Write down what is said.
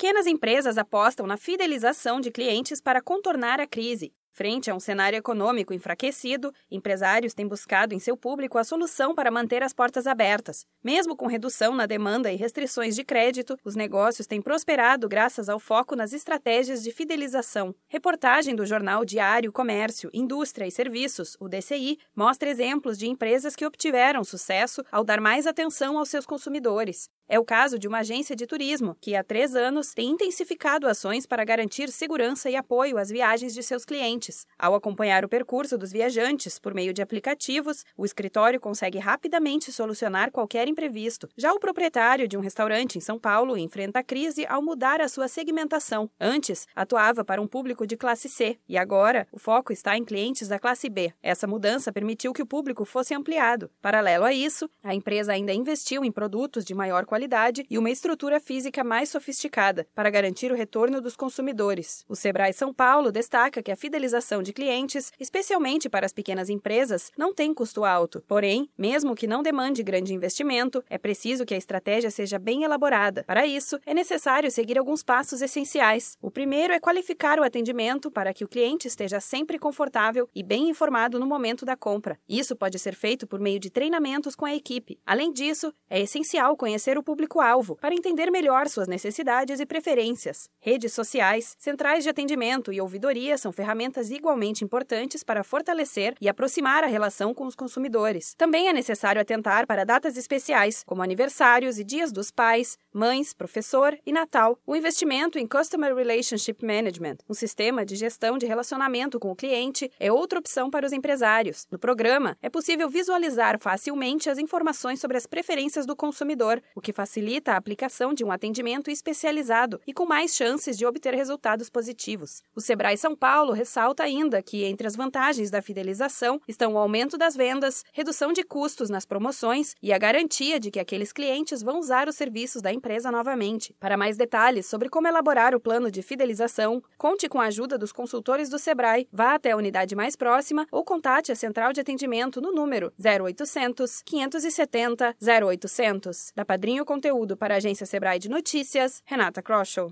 Pequenas empresas apostam na fidelização de clientes para contornar a crise. Frente a um cenário econômico enfraquecido, empresários têm buscado em seu público a solução para manter as portas abertas. Mesmo com redução na demanda e restrições de crédito, os negócios têm prosperado graças ao foco nas estratégias de fidelização. Reportagem do jornal Diário Comércio, Indústria e Serviços, o DCI, mostra exemplos de empresas que obtiveram sucesso ao dar mais atenção aos seus consumidores. É o caso de uma agência de turismo que, há três anos, tem intensificado ações para garantir segurança e apoio às viagens de seus clientes. Ao acompanhar o percurso dos viajantes por meio de aplicativos, o escritório consegue rapidamente solucionar qualquer imprevisto. Já o proprietário de um restaurante em São Paulo enfrenta a crise ao mudar a sua segmentação. Antes, atuava para um público de classe C e agora o foco está em clientes da classe B. Essa mudança permitiu que o público fosse ampliado. Paralelo a isso, a empresa ainda investiu em produtos de maior qualidade qualidade e uma estrutura física mais sofisticada para garantir o retorno dos consumidores. O Sebrae São Paulo destaca que a fidelização de clientes, especialmente para as pequenas empresas, não tem custo alto. Porém, mesmo que não demande grande investimento, é preciso que a estratégia seja bem elaborada. Para isso, é necessário seguir alguns passos essenciais. O primeiro é qualificar o atendimento para que o cliente esteja sempre confortável e bem informado no momento da compra. Isso pode ser feito por meio de treinamentos com a equipe. Além disso, é essencial conhecer o público-alvo para entender melhor suas necessidades e preferências. Redes sociais, centrais de atendimento e ouvidoria são ferramentas igualmente importantes para fortalecer e aproximar a relação com os consumidores. Também é necessário atentar para datas especiais, como aniversários e dias dos pais, mães, professor e Natal. O investimento em Customer Relationship Management, um sistema de gestão de relacionamento com o cliente, é outra opção para os empresários. No programa, é possível visualizar facilmente as informações sobre as preferências do consumidor, o que facilita a aplicação de um atendimento especializado e com mais chances de obter resultados positivos. O Sebrae São Paulo ressalta ainda que, entre as vantagens da fidelização, estão o aumento das vendas, redução de custos nas promoções e a garantia de que aqueles clientes vão usar os serviços da empresa novamente. Para mais detalhes sobre como elaborar o plano de fidelização, conte com a ajuda dos consultores do Sebrae, vá até a unidade mais próxima ou contate a central de atendimento no número 0800 570 0800. Da Padrinho Conteúdo para a agência Sebrae de Notícias, Renata Kroschel.